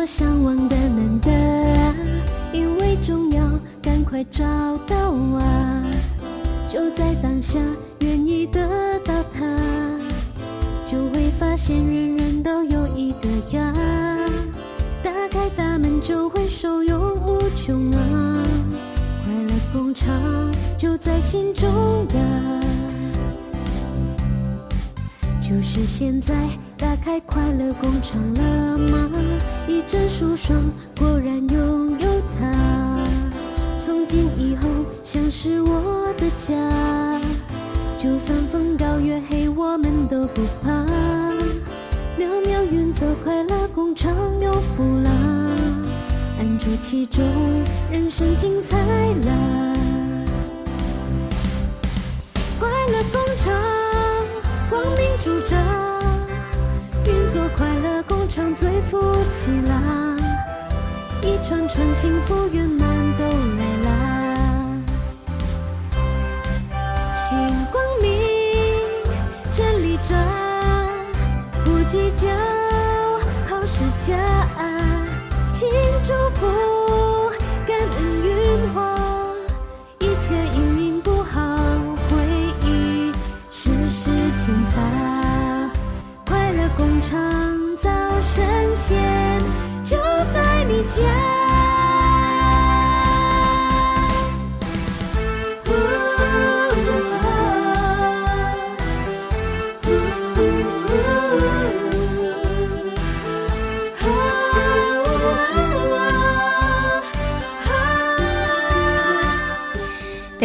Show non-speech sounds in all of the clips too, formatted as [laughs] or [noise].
我向往的难得啊，因为重要，赶快找到啊！就在当下，愿意得到它，就会发现人人都有一个家。打开大门，就会受用无穷啊！快乐工厂就在心中呀，就是现在。开快乐工厂了吗？一阵舒爽，果然拥有它。从今以后，像是我的家。就算风高月黑，我们都不怕。渺渺云走，快乐工厂有福啦。安住其中，人生精彩啦。快乐工厂，光明驻扎。快乐工厂最富气啦，一串串幸福圆满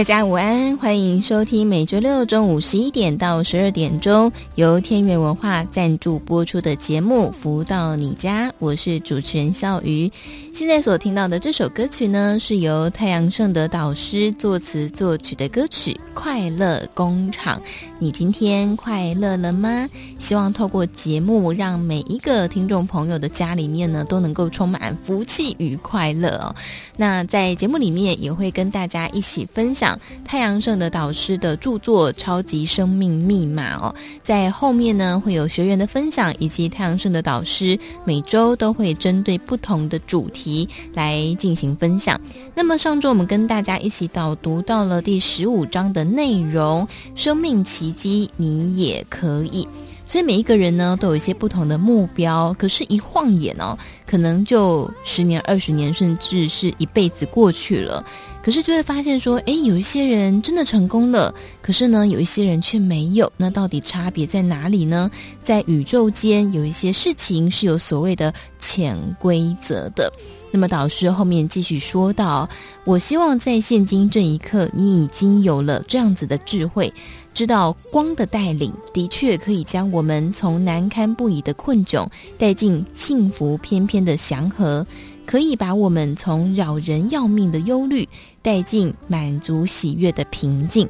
家午安，欢迎收听每周六中午十一点到十二点钟由天元文化赞助播出的节目《福到你家》，我是主持人笑鱼。现在所听到的这首歌曲呢，是由太阳盛德导师作词作曲的歌曲《快乐工厂》。你今天快乐了吗？希望透过节目，让每一个听众朋友的家里面呢，都能够充满福气与快乐哦。那在节目里面也会跟大家一起分享。太阳盛德导师的著作《超级生命密码》哦，在后面呢会有学员的分享，以及太阳盛德导师每周都会针对不同的主题题来进行分享。那么上周我们跟大家一起导读到了第十五章的内容，生命奇迹你也可以。所以每一个人呢都有一些不同的目标，可是，一晃眼哦，可能就十年、二十年，甚至是一辈子过去了。可是就会发现说，诶，有一些人真的成功了，可是呢，有一些人却没有。那到底差别在哪里呢？在宇宙间有一些事情是有所谓的潜规则的。那么导师后面继续说道：我希望在现今这一刻，你已经有了这样子的智慧，知道光的带领的确可以将我们从难堪不已的困窘带进幸福翩翩的祥和。可以把我们从扰人要命的忧虑带进满足喜悦的平静。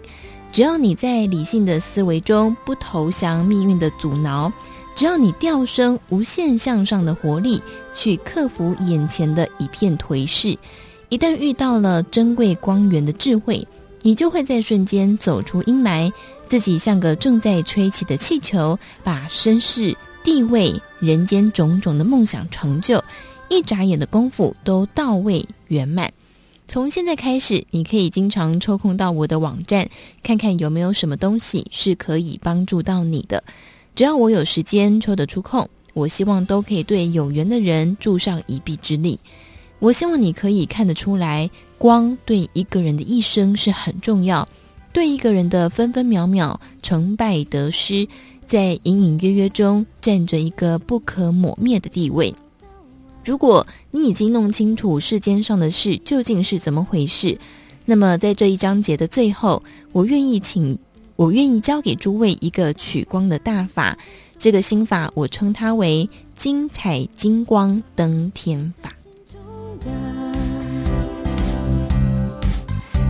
只要你在理性的思维中不投降命运的阻挠，只要你调升无限向上的活力，去克服眼前的一片颓势，一旦遇到了珍贵光源的智慧，你就会在瞬间走出阴霾，自己像个正在吹起的气球，把身世、地位、人间种种的梦想成就。一眨眼的功夫都到位圆满。从现在开始，你可以经常抽空到我的网站，看看有没有什么东西是可以帮助到你的。只要我有时间抽得出空，我希望都可以对有缘的人助上一臂之力。我希望你可以看得出来，光对一个人的一生是很重要，对一个人的分分秒秒、成败得失，在隐隐约约中占着一个不可磨灭的地位。如果你已经弄清楚世间上的事究竟是怎么回事，那么在这一章节的最后，我愿意请，我愿意教给诸位一个取光的大法，这个心法我称它为“精彩金光登天法”。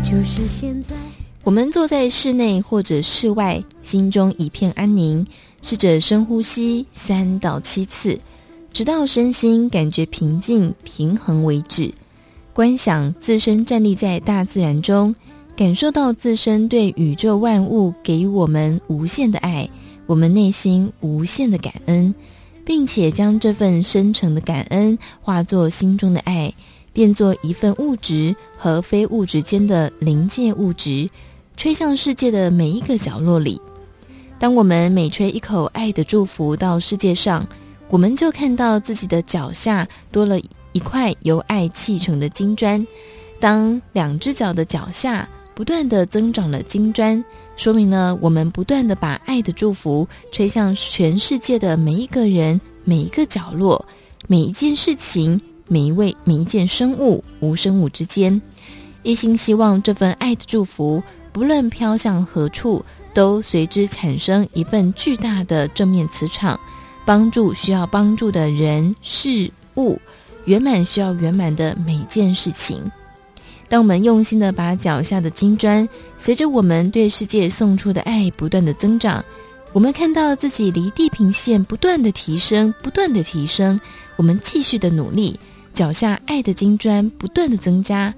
就是现在，我们坐在室内或者室外，心中一片安宁，试着深呼吸三到七次，直到身心感觉平静平衡为止。观想自身站立在大自然中，感受到自身对宇宙万物给予我们无限的爱，我们内心无限的感恩，并且将这份深沉的感恩化作心中的爱。变作一份物质和非物质间的临界物质，吹向世界的每一个角落里。当我们每吹一口爱的祝福到世界上，我们就看到自己的脚下多了一块由爱砌成的金砖。当两只脚的脚下不断地增长了金砖，说明了我们不断地把爱的祝福吹向全世界的每一个人、每一个角落、每一件事情。每一位、每一件生物，无生物之间，一心希望这份爱的祝福，不论飘向何处，都随之产生一份巨大的正面磁场，帮助需要帮助的人事物，圆满需要圆满的每件事情。当我们用心的把脚下的金砖，随着我们对世界送出的爱不断的增长，我们看到自己离地平线不断的提升，不断的提升，我们继续的努力。脚下爱的金砖不断的增加，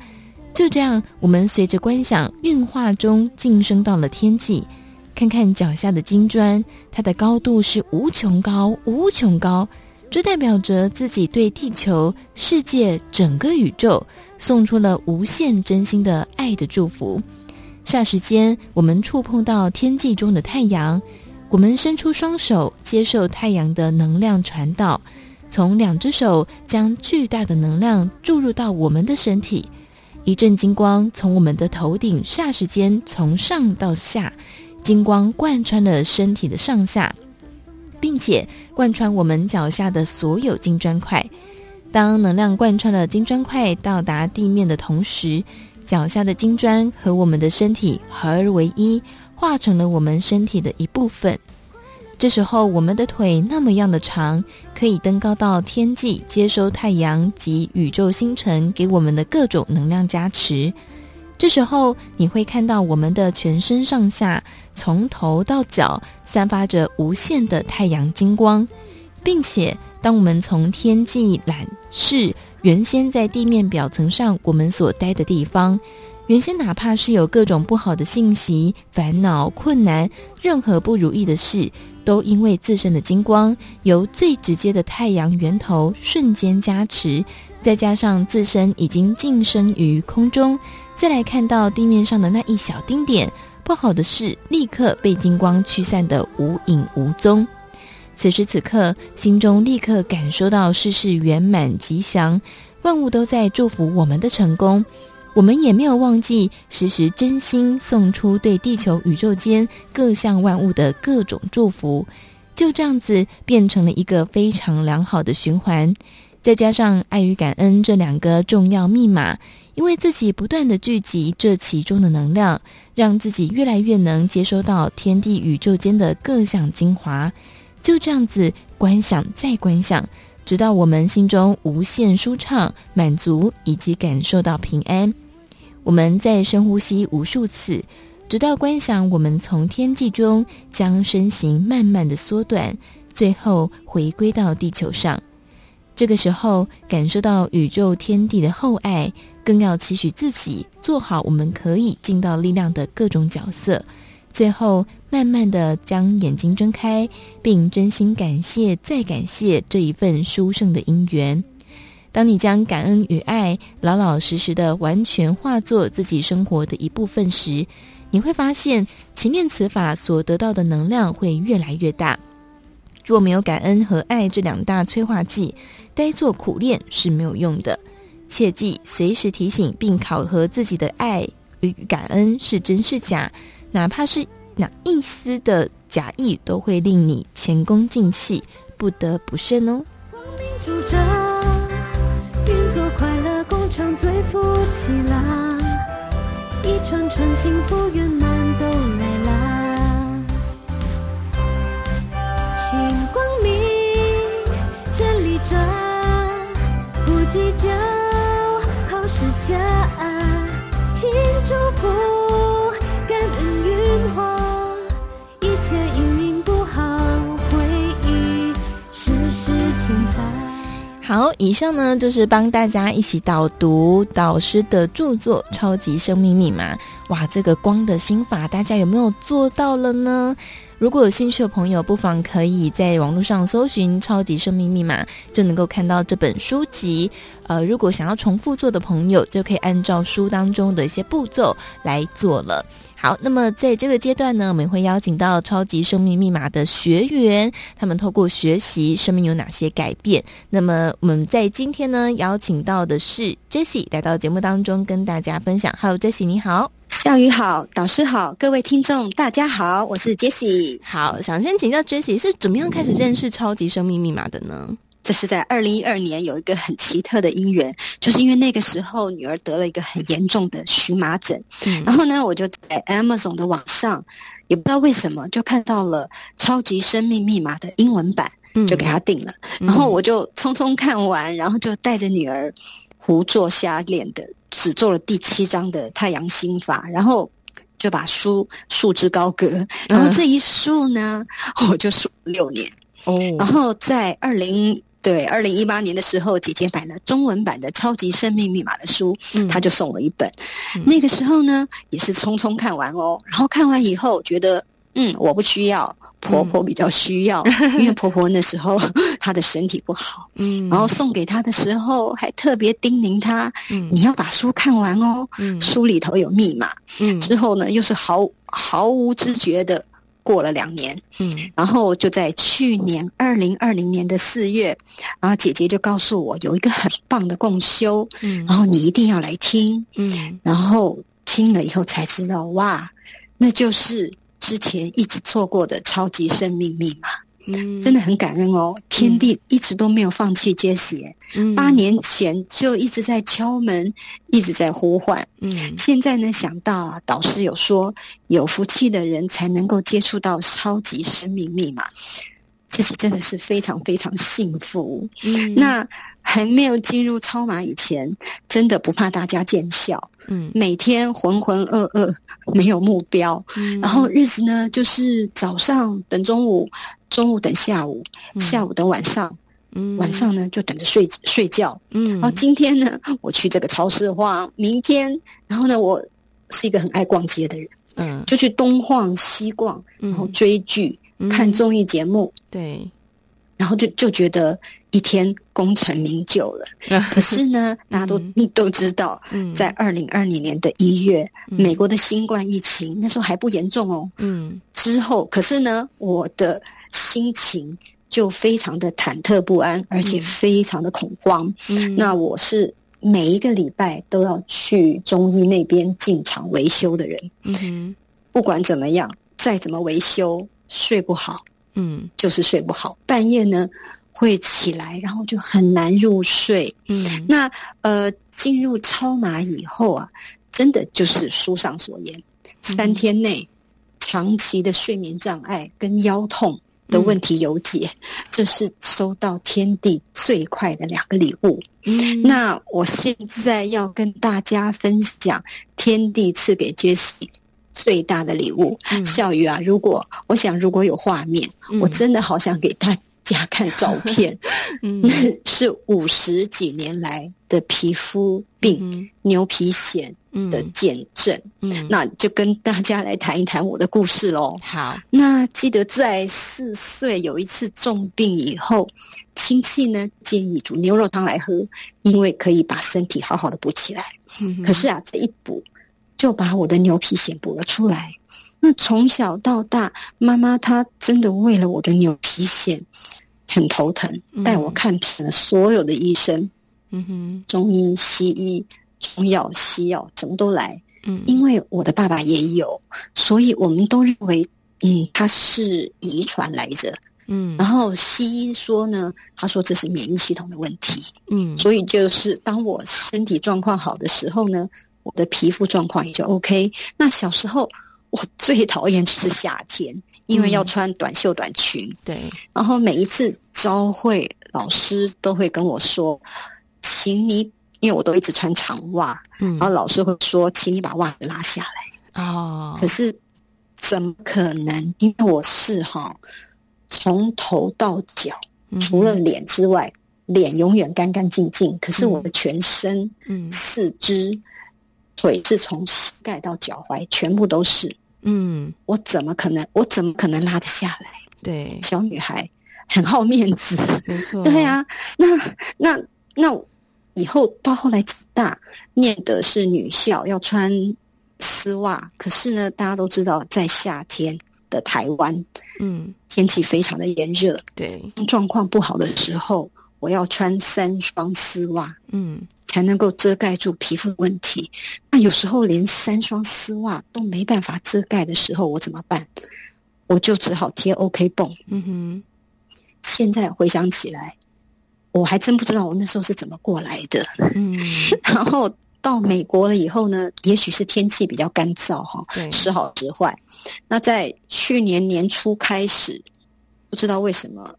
就这样，我们随着观想运化中晋升到了天际。看看脚下的金砖，它的高度是无穷高，无穷高，这代表着自己对地球、世界、整个宇宙送出了无限真心的爱的祝福。霎时间，我们触碰到天际中的太阳，我们伸出双手，接受太阳的能量传导。从两只手将巨大的能量注入到我们的身体，一阵金光从我们的头顶霎时间从上到下，金光贯穿了身体的上下，并且贯穿我们脚下的所有金砖块。当能量贯穿了金砖块到达地面的同时，脚下的金砖和我们的身体合而为一，化成了我们身体的一部分。这时候，我们的腿那么样的长，可以登高到天际，接收太阳及宇宙星辰给我们的各种能量加持。这时候，你会看到我们的全身上下，从头到脚，散发着无限的太阳金光，并且，当我们从天际览视原先在地面表层上我们所待的地方，原先哪怕是有各种不好的信息、烦恼、困难，任何不如意的事。都因为自身的金光由最直接的太阳源头瞬间加持，再加上自身已经晋升于空中，再来看到地面上的那一小丁点不好的事，立刻被金光驱散得无影无踪。此时此刻，心中立刻感受到事事圆满吉祥，万物都在祝福我们的成功。我们也没有忘记时时真心送出对地球宇宙间各项万物的各种祝福，就这样子变成了一个非常良好的循环。再加上爱与感恩这两个重要密码，因为自己不断的聚集这其中的能量，让自己越来越能接收到天地宇宙间的各项精华。就这样子观想再观想，直到我们心中无限舒畅、满足以及感受到平安。我们再深呼吸无数次，直到观想我们从天际中将身形慢慢的缩短，最后回归到地球上。这个时候，感受到宇宙天地的厚爱，更要期许自己做好我们可以尽到力量的各种角色。最后，慢慢的将眼睛睁开，并真心感谢再感谢这一份殊胜的因缘。当你将感恩与爱老老实实的完全化作自己生活的一部分时，你会发现勤练此法所得到的能量会越来越大。若没有感恩和爱这两大催化剂，呆做苦练是没有用的。切记随时提醒并考核自己的爱与感恩是真是假，哪怕是哪一丝的假意，都会令你前功尽弃，不得不慎哦。最福气啦，一串串幸福圆满都来好，以上呢就是帮大家一起导读导师的著作《超级生命密码》。哇，这个光的心法，大家有没有做到了呢？如果有兴趣的朋友，不妨可以在网络上搜寻《超级生命密码》，就能够看到这本书籍。呃，如果想要重复做的朋友，就可以按照书当中的一些步骤来做了。好，那么在这个阶段呢，我们会邀请到超级生命密码的学员，他们透过学习，生命有哪些改变？那么我们在今天呢，邀请到的是 Jessie 来到节目当中跟大家分享。Hello，Jessie，你好，笑宇好，导师好，各位听众大家好，我是 Jessie。好，想先请教 Jessie 是怎么样开始认识超级生命密码的呢？这是在二零一二年有一个很奇特的因缘，就是因为那个时候女儿得了一个很严重的荨麻疹，嗯，然后呢，我就在 Amazon 的网上，也不知道为什么就看到了《超级生命密码》的英文版，就给她订了，嗯，然后我就匆匆看完，然后就带着女儿胡作瞎练的，只做了第七章的太阳心法，然后就把书束之高阁，然后这一束呢，嗯，[laughs] 我就束六年。哦，然后在二零。对，二零一八年的时候，姐姐买了中文版的《超级生命密码》的书，嗯，她就送我一本，嗯。那个时候呢，也是匆匆看完哦。然后看完以后，觉得嗯，我不需要，婆婆比较需要，嗯，因为婆婆那时候 [laughs] 她的身体不好。嗯，然后送给她的时候，还特别叮咛她，嗯，你要把书看完哦，嗯，书里头有密码。嗯，之后呢，又是毫毫无知觉的。过了两年，嗯，然后就在去年二零二零年的四月，然后姐姐就告诉我有一个很棒的共修，嗯，然后你一定要来听，嗯，然后听了以后才知道，哇，那就是之前一直错过的超级生命密码。嗯，真的很感恩哦，天地一直都没有放弃 Jessie，嗯，八年前就一直在敲门，一直在呼唤。嗯，现在呢，想到啊，导师有说，有福气的人才能够接触到超级生命密码，自己真的是非常非常幸福。嗯，那还没有进入超马以前，真的不怕大家见笑。嗯，每天浑浑噩噩，没有目标。嗯，然后日子呢，就是早上等中午。中午等下午，下午等晚上，嗯、晚上呢就等着睡睡觉。嗯，然后今天呢，我去这个超市晃，明天，然后呢，我是一个很爱逛街的人，嗯，就去东晃西逛，然后追剧、嗯、看综艺节目，对，然后就就觉得一天功成名就了。嗯、[laughs] 可是呢，大家都、嗯、都知道，在二零二零年的一月、嗯，美国的新冠疫情那时候还不严重哦。嗯，之后可是呢，我的。心情就非常的忐忑不安，而且非常的恐慌。嗯，那我是每一个礼拜都要去中医那边进场维修的人。嗯，不管怎么样，再怎么维修，睡不好。嗯，就是睡不好，半夜呢会起来，然后就很难入睡。嗯，那呃，进入超马以后啊，真的就是书上所言，三天内长期的睡眠障碍跟腰痛。的问题有解，嗯，这是收到天地最快的两个礼物。嗯，那我现在要跟大家分享天地赐给 Jessie 最大的礼物。嗯，笑宇啊，如果我想如果有画面，嗯，我真的好想给大家看照片。[laughs] 嗯，那 [laughs] 是五十几年来的皮肤病，嗯，牛皮癣。的见证，嗯，嗯，那就跟大家来谈一谈我的故事喽。好，那记得在四岁有一次重病以后，亲戚呢建议煮牛肉汤来喝，因为可以把身体好好的补起来。嗯，可是啊，这一补就把我的牛皮癣补了出来。那从小到大，妈妈她真的为了我的牛皮癬很头疼，带我看遍了所有的医生，嗯哼，中医、西医。中药、西药，怎么都来。嗯，因为我的爸爸也有，所以我们都认为，嗯，他是遗传来着。嗯，然后西医说呢，他说这是免疫系统的问题。嗯，所以就是当我身体状况好的时候呢，我的皮肤状况也就 OK。那小时候我最讨厌就是夏天，因为要穿短袖短裙。对，嗯，然后每一次招会老师都会跟我说，请你。因为我都一直穿长袜，嗯，然后老师会说：“请你把袜子拉下来。”哦，可是怎么可能？因为我是哈，从头到脚，除了脸之外，脸永远干干净净，可是我的全身，嗯，四肢腿是从膝盖到脚踝全部都是，嗯，我怎么可能？我怎么可能拉得下来？对，小女孩很好面子，没错，对啊，那那那以后到后来长大，念的是女校，要穿丝袜，可是呢，大家都知道，在夏天的台湾，嗯，天气非常的炎热，对，状况不好的时候。我要穿三双丝袜，嗯，才能够遮盖住皮肤问题。那有时候连三双丝袜都没办法遮盖的时候，我怎么办？我就只好贴 OK 绷。嗯哼，现在回想起来，我还真不知道我那时候是怎么过来的。嗯，[laughs] 然后到美国了以后呢，也许是天气比较干燥哈，对，时好时坏。那在去年年初开始，不知道为什么。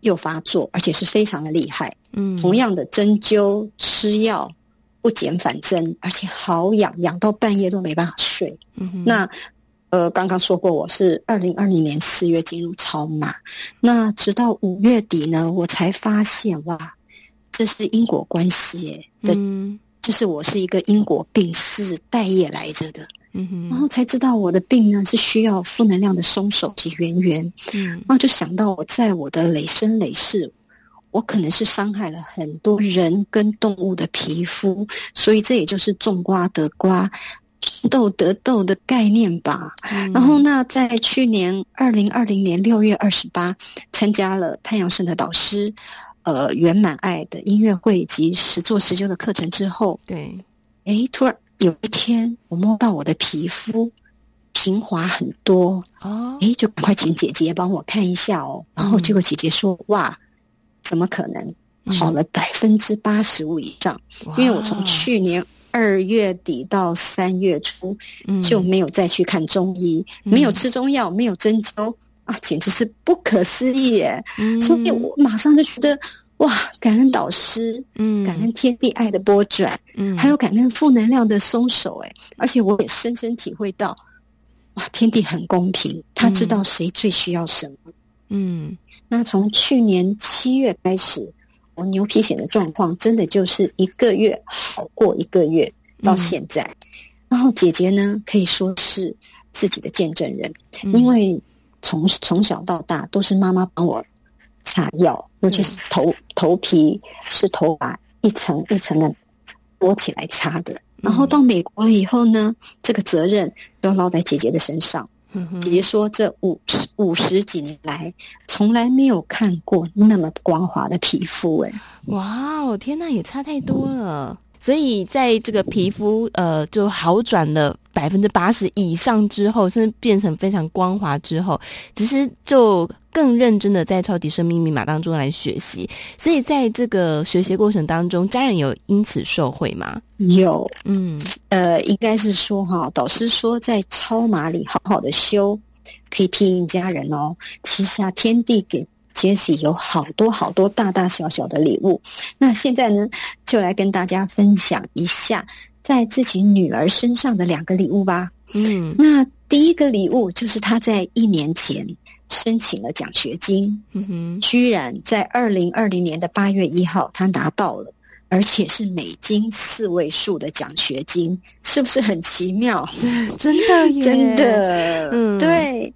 又发作，而且是非常的厉害。嗯，同样的针灸吃药不减反增，而且好痒，痒到半夜都没办法睡。嗯哼，那呃，刚刚说过，我是二零二零年四月进入超马，那直到五月底呢，我才发现哇，这是因果关系耶的，嗯，就是我是一个因果病，是带业来着的。嗯哼，然后才知道我的病呢是需要负能量的松手及圆圆。嗯，然后就想到我在我的累生累世，我可能是伤害了很多人跟动物的皮肤，所以这也就是种瓜得瓜，种豆得豆的概念吧。嗯，然后那在去年二零二零年六月二十八，参加了太阳盛德导师呃圆满爱的音乐会及实作实修的课程之后，对，哎，突然。有一天，我摸到我的皮肤平滑很多哦，哎，就赶快请姐姐帮我看一下哦。然后结果姐姐说：“哇，怎么可能好了百分之八十五以上？因为我从去年二月底到三月初就没有再去看中医，没有吃中药，没有针灸啊，简直是不可思议耶！所以我马上就觉得。”哇！感恩导师，嗯，感恩天地爱的波转，嗯，还有感恩负能量的松手，哎，而且我也深深体会到，哇，天地很公平，他知道谁最需要什么，嗯。那从去年七月开始，我牛皮癣的状况真的就是一个月好过一个月，到现在。嗯，然后姐姐呢，可以说是自己的见证人，嗯，因为从从小到大都是妈妈帮我。擦药，尤其是头头皮是头发一层一层的剥起来擦的。然后到美国了以后呢，这个责任都落在姐姐的身上。姐姐说，这五十五十几年来，从来没有看过那么光滑的皮肤。哎，哇哦，天哪，也差太多了。所以在这个皮肤呃就好转了百分之八十以上之后，甚至变成非常光滑之后，其实就更认真的在超级生命密码当中来学习。所以在这个学习过程当中，家人有因此受惠吗？有，嗯，呃，应该是说哈，导师说在超码里好好的修，可以庇荫家人哦。其实啊，天地给。Jessie 有好多好多大大小小的礼物，那现在呢，就来跟大家分享一下在自己女儿身上的两个礼物吧。嗯，那第一个礼物就是她在一年前申请了奖学金，嗯哼，居然在二零二零年的八月一号她拿到了，而且是美金四位数的奖学金，是不是很奇妙？[laughs] 真的耶，[laughs] 真的，嗯，对。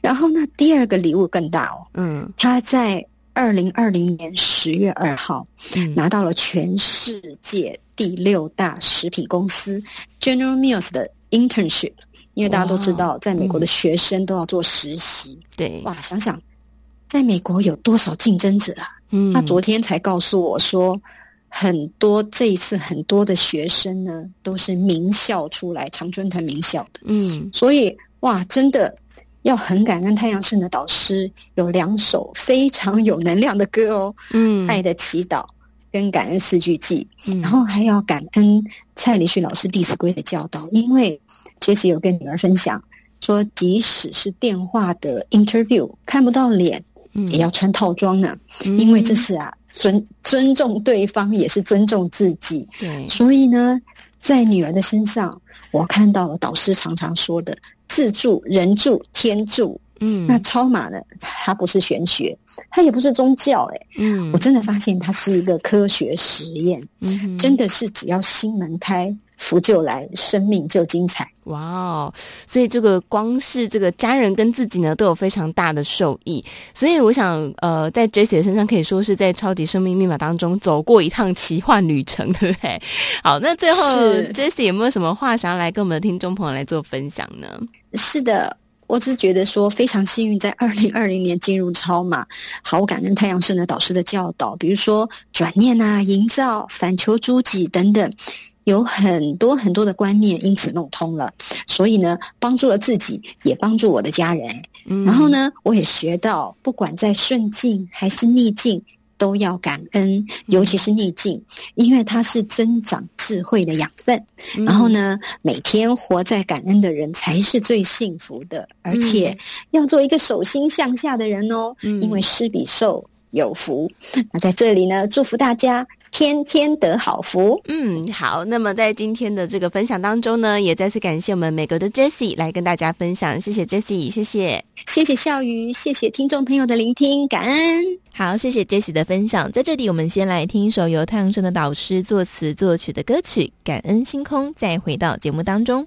然后呢，第二个礼物更大哦。嗯，他在二零二零年十月二号，嗯，拿到了全世界第六大食品公司 General Mills 的 internship。因为大家都知道，在美国的学生都要做实习。对，哇，想想在美国有多少竞争者啊？嗯，他昨天才告诉我说，很多这一次很多的学生呢，都是名校出来，常春藤名校的。嗯，所以哇，真的。要很感恩太阳盛的导师有两首非常有能量的歌哦，嗯，爱的祈祷跟感恩四句记，嗯，然后还要感恩蔡礼旭老师《弟子规》的教导，因为 Jessie 有跟女儿分享说，即使是电话的 interview 看不到脸，嗯，也要穿套装呢，嗯，因为这是啊尊尊重对方，也是尊重自己，对，所以呢，在女儿的身上，我看到了导师常常说的。自助、人助、天助，嗯，那超马呢，它不是玄学，它也不是宗教，欸，哎，嗯，我真的发现它是一个科学实验，嗯，真的是只要心门开。福就来，生命就精彩。哇哦！所以这个光是这个家人跟自己呢，都有非常大的受益。所以我想，呃，在 Jessie 的身上可以说是在超级生命密码当中走过一趟奇幻旅程，对不对？[laughs] 好，那最后 Jessie 有没有什么话想要来跟我们的听众朋友来做分享呢？是的，我只是觉得说非常幸运，在二零二零年进入超马，好感恩太阳神的导师的教导，比如说转念啊、营造、反求诸己等等。有很多很多的观念，因此弄通了，所以呢，帮助了自己，也帮助我的家人。嗯，然后呢，我也学到，不管在顺境还是逆境，都要感恩，尤其是逆境，因为它是增长智慧的养分。嗯，然后呢，每天活在感恩的人才是最幸福的，而且要做一个手心向下的人哦，嗯，因为施比受有福。那在这里呢，祝福大家。天天得好福，嗯，好。那么在今天的这个分享当中呢，也再次感谢我们美国的 Jessie 来跟大家分享，谢谢 Jessie，谢谢，谢谢笑鱼，谢谢听众朋友的聆听，感恩。好，谢谢 Jessie 的分享。在这里，我们先来听一首由太阳盛德导师作词作曲的歌曲《感恩星空》，再回到节目当中。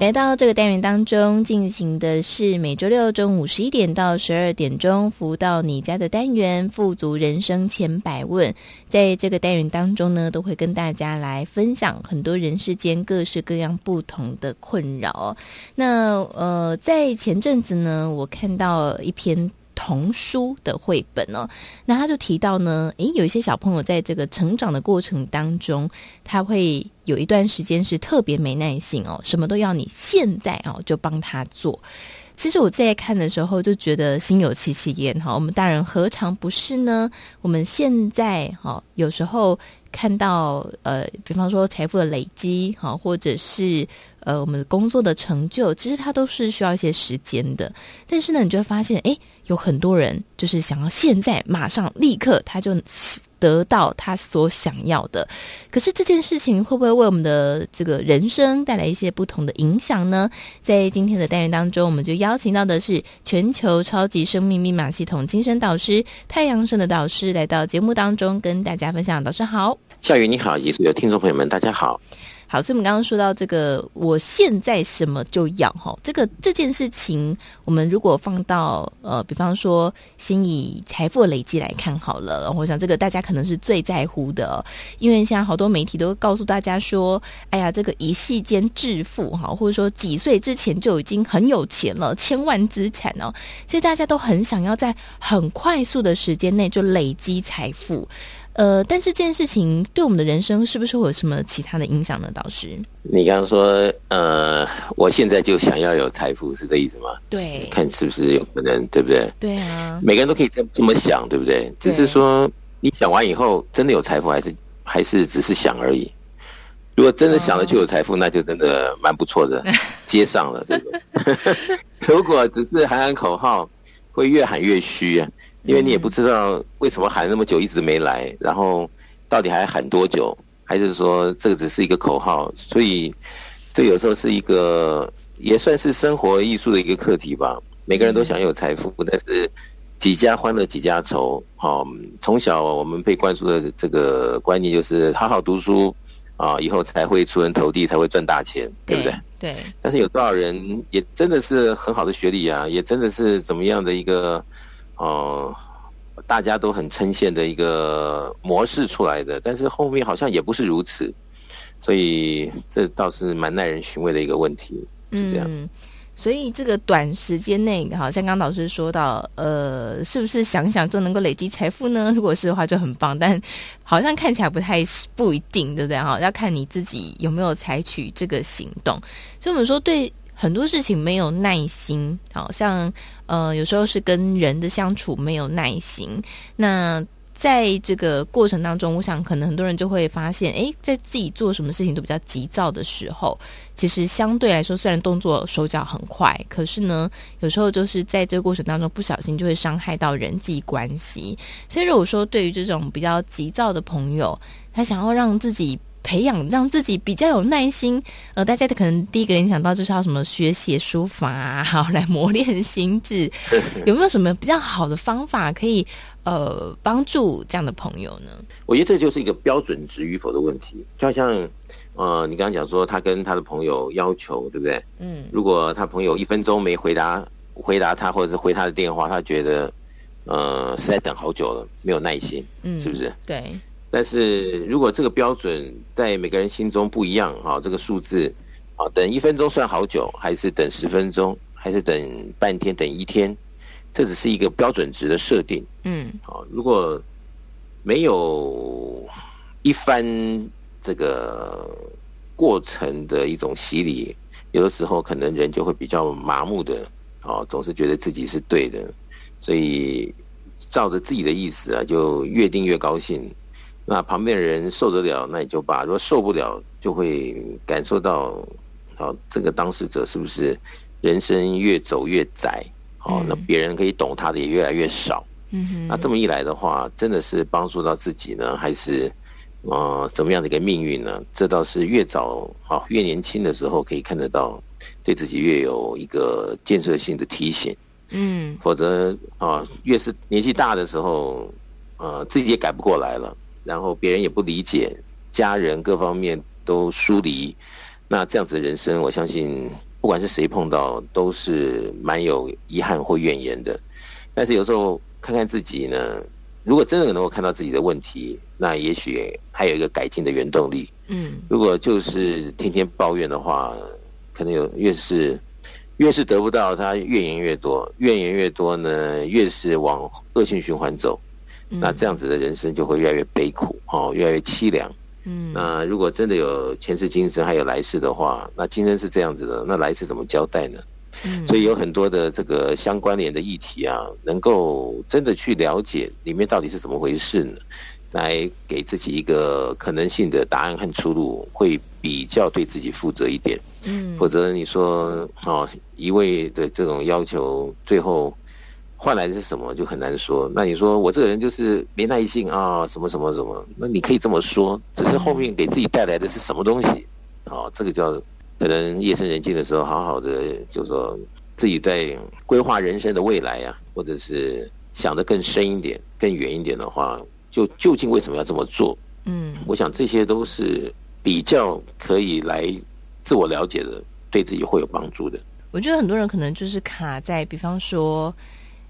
来到这个单元当中，进行的是每周六中午十一点到十二点钟，福到你家的单元“富足人生千百问”。在这个单元当中呢，都会跟大家来分享很多人世间各式各样不同的困扰。那呃，在前阵子呢，我看到一篇。童书的绘本哦，那他就提到呢，诶，有一些小朋友在这个成长的过程当中，他会有一段时间是特别没耐性哦，什么都要你现在哦就帮他做。其实我在看的时候就觉得心有戚戚焉哈，我们大人何尝不是呢？我们现在哈，有时候看到呃，比方说财富的累积哈，或者是。呃，我们工作的成就，其实它都是需要一些时间的。但是呢，你就会发现，诶，有很多人就是想要现在马上立刻他就得到他所想要的。可是这件事情会不会为我们的这个人生带来一些不同的影响呢？在今天的单元当中，我们就邀请到的是全球超级生命密码系统精神导师太阳神的导师来到节目当中跟大家分享。导师好，夏雨你好，也所有听众朋友们，大家好。好，所以我们刚刚说到这个，我现在什么就要哈，这个这件事情，我们如果放到呃，比方说，先以财富累积来看好了，我想这个大家可能是最在乎的，因为现在好多媒体都告诉大家说，哎呀，这个一夕间致富哈，或者说几岁之前就已经很有钱了，千万资产哦，所以大家都很想要在很快速的时间内就累积财富。呃，但是这件事情对我们的人生是不是会有什么其他的影响呢？导师，你刚刚说，呃，我现在就想要有财富，是这意思吗？对，看是不是有可能，对不对？对啊，每个人都可以这这么想，对不对？只是说你想完以后，真的有财富，还是还是只是想而已？如果真的想了就有财富，哦，那就真的蛮不错的，[laughs] 接上了，对不对？[laughs] 如果只是喊喊口号，会越喊越虚啊。因为你也不知道为什么喊那么久一直没来，然后到底还喊多久？还是说这个只是一个口号？所以这有时候是一个也算是生活艺术的一个课题吧。每个人都想有财富，但是几家欢乐几家愁。好，从小我们被灌输的这个观念就是好好读书，啊，以后才会出人头地，才会赚大钱，对不对？对。但是有多少人也真的是很好的学历啊，也真的是怎么样的一个，哦、呃，大家都很称羡的一个模式出来的，但是后面好像也不是如此，所以这倒是蛮耐人寻味的一个问题，是这样。嗯所以这个短时间内，好像刚刚老师说到，呃，是不是想想就能够累积财富呢？如果是的话，就很棒。但好像看起来不太不一定，对不对？哈，要看你自己有没有采取这个行动。所以我们说，对很多事情没有耐心，好像呃，有时候是跟人的相处没有耐心。那在这个过程当中，我想可能很多人就会发现，诶，在自己做什么事情都比较急躁的时候，其实相对来说，虽然动作手脚很快，可是呢，有时候就是在这个过程当中不小心就会伤害到人际关系。所以如果说对于这种比较急躁的朋友，他想要让自己培养，让自己比较有耐心，呃，大家可能第一个联想到就是要什么学写书法啊，好来磨练心智，[laughs] 有没有什么比较好的方法可以？呃，帮助这样的朋友呢？我觉得这就是一个标准值与否的问题。就好像，呃，你刚刚讲说他跟他的朋友要求，对不对？嗯。如果他朋友一分钟没回答回答他，或者是回他的电话，他觉得，呃，是在等好久了，没有耐心，嗯，是不是？对。但是如果这个标准在每个人心中不一样，啊，这个数字，啊，等一分钟算好久，还是等十分钟，还是等半天，等一天？这只是一个标准值的设定，嗯，好，如果没有一番这个过程的一种洗礼，有的时候可能人就会比较麻木的，啊，总是觉得自己是对的，所以照着自己的意思啊，就越定越高兴。那旁边的人受得了，那你就罢；如果受不了，就会感受到，哦，这个当事者是不是人生越走越窄？哦，那别人可以懂他的也越来越少。嗯哼，那这么一来的话，真的是帮助到自己呢，还是呃怎么样的一个命运呢？这倒是越早啊、哦，越年轻的时候可以看得到，对自己越有一个建设性的提醒。嗯，否则啊、哦，越是年纪大的时候，呃，自己也改不过来了，然后别人也不理解，家人各方面都疏离，那这样子的人生，我相信。不管是谁碰到，都是蛮有遗憾或怨言的。但是有时候看看自己呢，如果真的能够看到自己的问题，那也许还有一个改进的原动力。嗯，如果就是天天抱怨的话，可能有越是越是得不到，他怨言越多，怨言越多呢，越是往恶性循环走。那这样子的人生就会越来越悲苦，哦，越来越凄凉。嗯，那如果真的有前世今生还有来世的话，那今生是这样子的，那来世怎么交代呢？嗯，所以有很多的这个相关联的议题啊，能够真的去了解里面到底是怎么回事呢？来给自己一个可能性的答案和出路，会比较对自己负责一点。嗯，否则你说哦，一味的这种要求，最后。换来的是什么就很难说。那你说我这个人就是没耐性啊，什么什么什么？那你可以这么说，只是后面给自己带来的是什么东西？哦，这个叫可能夜深人静的时候，好好的就说自己在规划人生的未来啊，或者是想得更深一点、更远一点的话，就究竟为什么要这么做？嗯，我想这些都是比较可以来自我了解的，对自己会有帮助的。我觉得很多人可能就是卡在，比方说。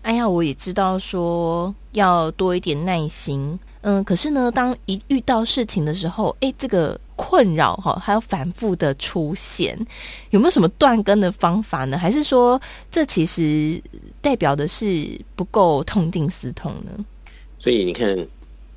哎呀，我也知道说要多一点耐心，嗯，可是呢，当一遇到事情的时候，哎，这个困扰哈，还要反复的出现，有没有什么断根的方法呢？还是说，这其实代表的是不够痛定思痛呢？所以你看，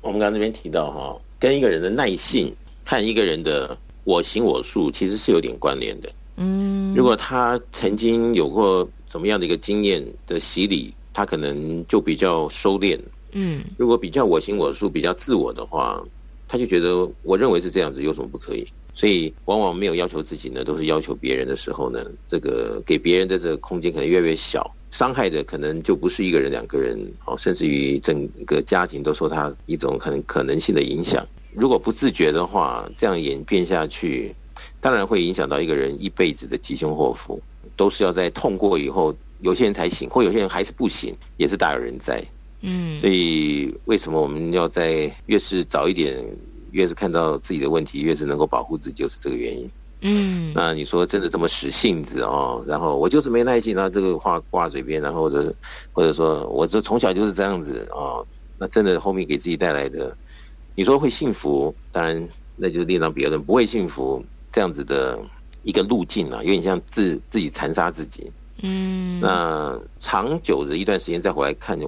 我们刚刚这边提到哈，跟一个人的耐性和一个人的我行我素，其实是有点关联的。嗯，如果他曾经有过怎么样的一个经验的洗礼。他可能就比较收敛，嗯，如果比较我行我素、比较自我的话，他就觉得我认为是这样子，有什么不可以？所以往往没有要求自己呢，都是要求别人的时候呢，这个给别人的这个空间可能越来越小，伤害的可能就不是一个人、两个人，哦，甚至于整个家庭都受他一种可能可能性的影响。如果不自觉的话，这样演变下去，当然会影响到一个人一辈子的吉凶祸福，都是要在痛过以后。有些人才醒，或有些人还是不醒，也是大有人在。嗯，所以为什么我们要在越是早一点越是看到自己的问题，越是能够保护自己，就是这个原因。嗯，那你说真的这么使性子哦？然后我就是没耐心，然后这个话挂嘴边，然后或者或者说我这从小就是这样子哦，那真的后面给自己带来的，你说会幸福？当然那就是另当别论。不会幸福这样子的一个路径啊，有点像自自己残杀自己。嗯，那长久的一段时间再回来看，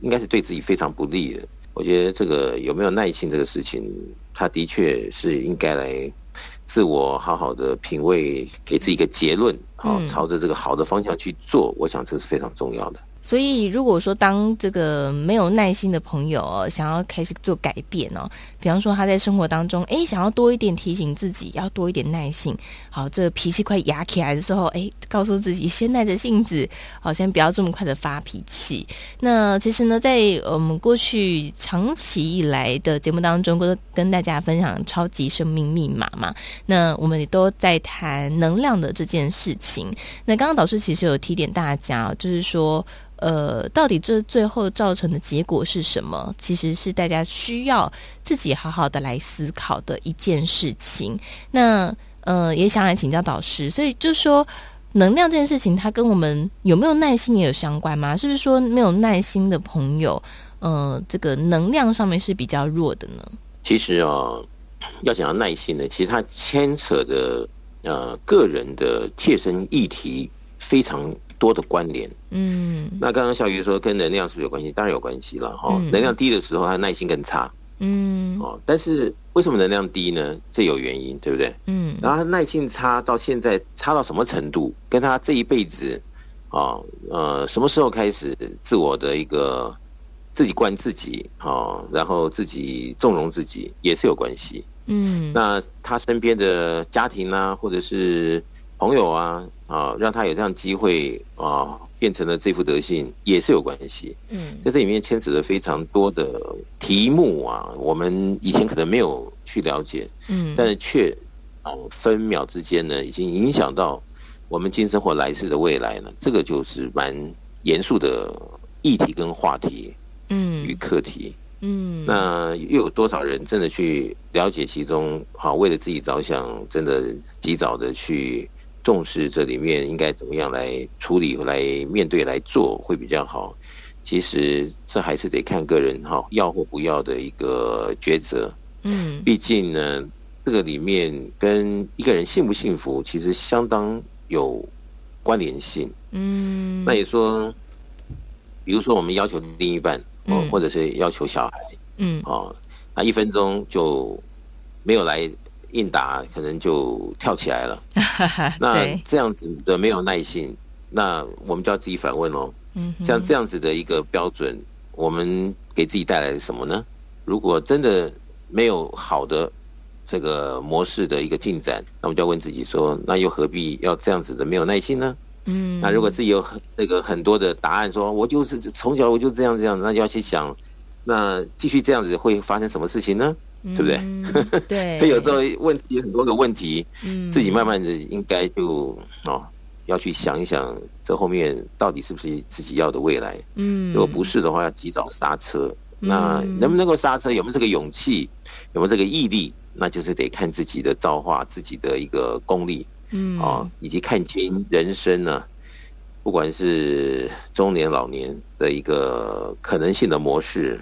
应该是对自己非常不利的。我觉得这个有没有耐心这个事情，他的确是应该来。自我好好的品味，给自己一个结论，好，朝着这个好的方向去做，我想这是非常重要的。所以，如果说当这个没有耐心的朋友，想要开始做改变哦，比方说他在生活当中，哎，想要多一点提醒自己，要多一点耐心。好，这个脾气快压起来的时候，哎，告诉自己先耐着性子，好，先不要这么快的发脾气。那其实呢，在我们过去长期以来的节目当中，都跟大家分享超级生命密码嘛。那我们也都在谈能量的这件事情。那刚刚导师其实有提点大家，就是说。呃，到底这最后造成的结果是什么？其实是大家需要自己好好的来思考的一件事情。那呃，也想来请教导师，所以就是说，能量这件事情，它跟我们有没有耐心也有相关吗？是不是说没有耐心的朋友，呃，这个能量上面是比较弱的呢？其实哦，要讲到耐心呢，其实它牵扯的呃个人的切身议题非常多的关联，嗯，那刚刚小鱼说跟能量是不是有关系？当然有关系了哈。嗯、能量低的时候，他耐心更差，嗯，哦，但是为什么能量低呢？这有原因，对不对？嗯，然后他耐性差到现在差到什么程度？跟他这一辈子，啊，呃，什么时候开始自我的一个自己惯自己，啊，然后自己纵容自己，也是有关系。嗯，那他身边的家庭啊，或者是朋友啊。啊，让他有这样机会啊，变成了这副德性，也是有关系。嗯，在这里面牵扯了非常多的题目啊，我们以前可能没有去了解，嗯，但是却啊，分秒之间呢，已经影响到我们今生或来世的未来呢。这个就是蛮严肃的议题跟话题，嗯，与课题，嗯，那又有多少人真的去了解其中？好，为了自己着想，真的及早的去。重视这里面应该怎么样来处理、来面对、来做会比较好。其实这还是得看个人哈，要或不要的一个抉择。嗯，毕竟呢，这个里面跟一个人幸不幸福其实相当有关联性。嗯，那你说，比如说我们要求另一半，哦，或者是要求小孩，嗯，哦，那一分钟就没有来。应答可能就跳起来了，[laughs] 那这样子的没有耐性，那我们就要自己反问喽。像这样子的一个标准，我们给自己带来什么呢？如果真的没有好的这个模式的一个进展，那我们就要问自己说，那又何必要这样子的没有耐心呢？嗯，那如果自己有很那个很多的答案，说我就是从小我就这样这样，那就要去想，那继续这样子会发生什么事情呢？对不对？嗯、对，[laughs] 所以有时候问题很多个问题，嗯，自己慢慢的应该就哦要去想一想，这后面到底是不是自己要的未来？嗯，如果不是的话，要及早刹车。嗯、那能不能够刹车？有没有这个勇气？有没有这个毅力？那就是得看自己的造化，自己的一个功力，嗯，哦，以及看清人生呢、啊，不管是中年、老年的一个可能性的模式。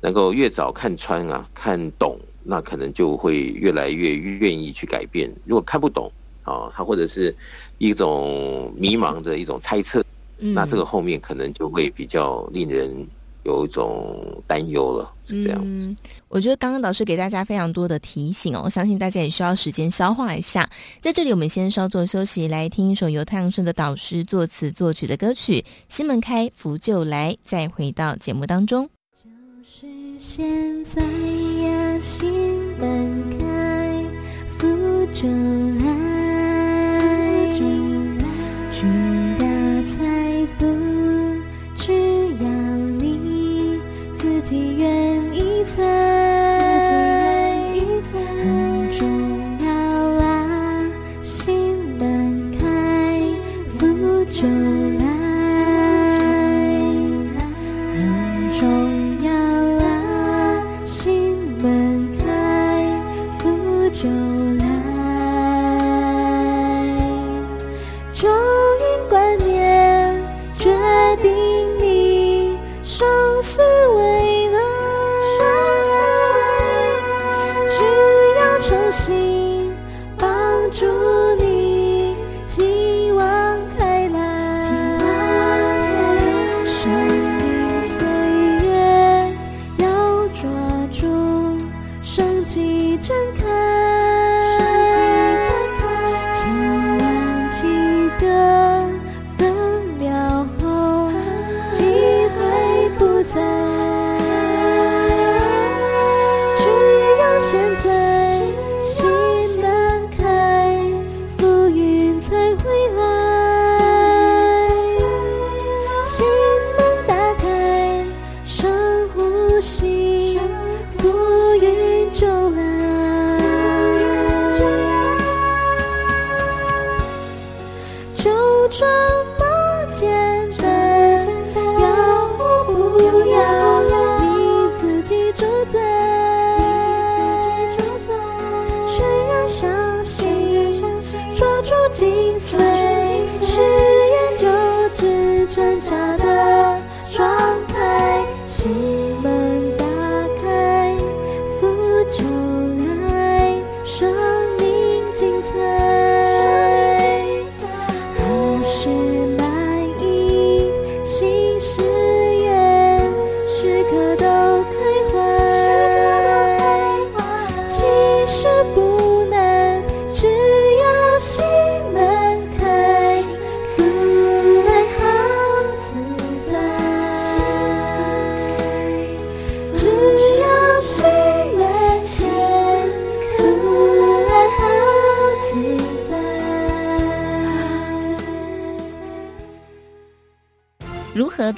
能够越早看穿啊，看懂，那可能就会越来越愿意去改变。如果看不懂啊，他或者是一种迷茫的一种猜测，嗯、那这个后面可能就会比较令人有一种担忧了。是这样子。嗯，我觉得刚刚导师给大家非常多的提醒哦，我相信大家也需要时间消化一下。在这里，我们先稍作休息，来听一首由太阳盛德导师作词作曲的歌曲《西门开，福就来》，再回到节目当中。现在呀，心门开，福就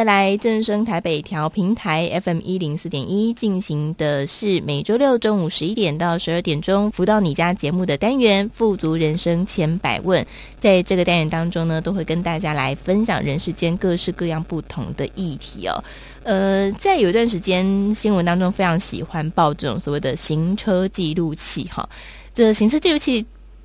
回来，正声台北调频台 FM 一零四点一进行的是每周六中午十一点到十二点钟，福到你家节目的单元《富足人生千百问》。在这个单元当中呢，都会跟大家来分享人世间各式各样不同的议题哦。呃，在有一段时间新闻当中，非常喜欢报这种所谓的行车记录器哈。这行车记录器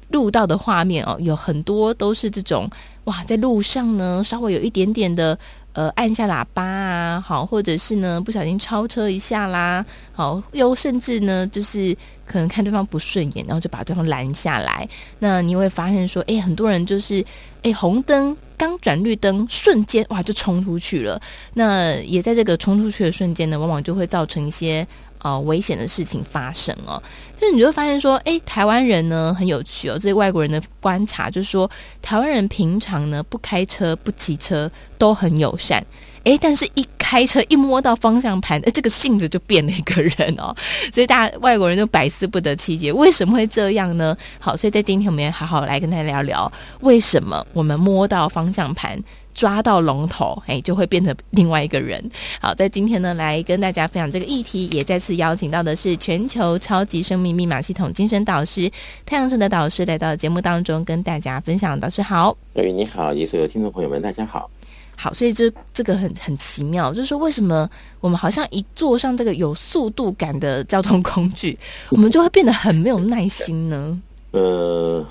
录到的画面哦，有很多都是这种哇，在路上呢，稍微有一点点的。呃，按下喇叭啊，好，或者是呢，不小心超车一下啦，好，又甚至呢，就是可能看对方不顺眼，然后就把对方拦下来。那你会发现说，哎，很多人就是，哎，红灯刚转绿灯，瞬间哇就冲出去了。那也在这个冲出去的瞬间呢，往往就会造成一些。呃，危险的事情发生哦，就是你就会发现说，诶，台湾人呢很有趣哦，这些外国人的观察就是说，台湾人平常呢不开车不骑车都很友善，诶，但是一开车一摸到方向盘，诶，这个性子就变了一个人哦，[laughs] 所以大家外国人就百思不得其解，为什么会这样呢？好，所以在今天我们也好好来跟大家聊聊，为什么我们摸到方向盘。抓到龙头，哎，就会变成另外一个人。好，在今天呢，来跟大家分享这个议题，也再次邀请到的是全球超级生命密码系统精神导师太阳神的导师来到节目当中，跟大家分享。导师好，对，你好，也所有听众朋友们，大家好。好，所以这这个很很奇妙，就是说，为什么我们好像一坐上这个有速度感的交通工具，我们就会变得很没有耐心呢？[laughs] 呃，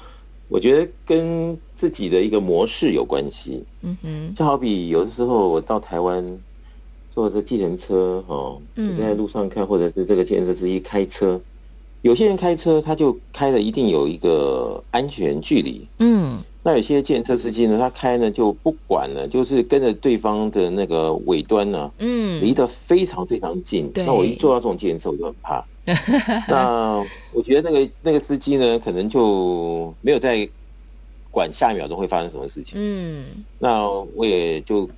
我觉得跟。自己的一个模式有关系，嗯哼，就好比有的时候我到台湾坐这计程车哦，嗯，在路上看，或者是这个计程车司机开车，有些人开车他就开的一定有一个安全距离，嗯，那有些计程车司机呢，他开呢就不管了，就是跟着对方的那个尾端呢，嗯，离得非常非常近，那我一坐到这种计程车我就很怕，[laughs] 那我觉得那个那个司机呢，可能就没有在。管下一秒钟会发生什么事情？嗯，那我也就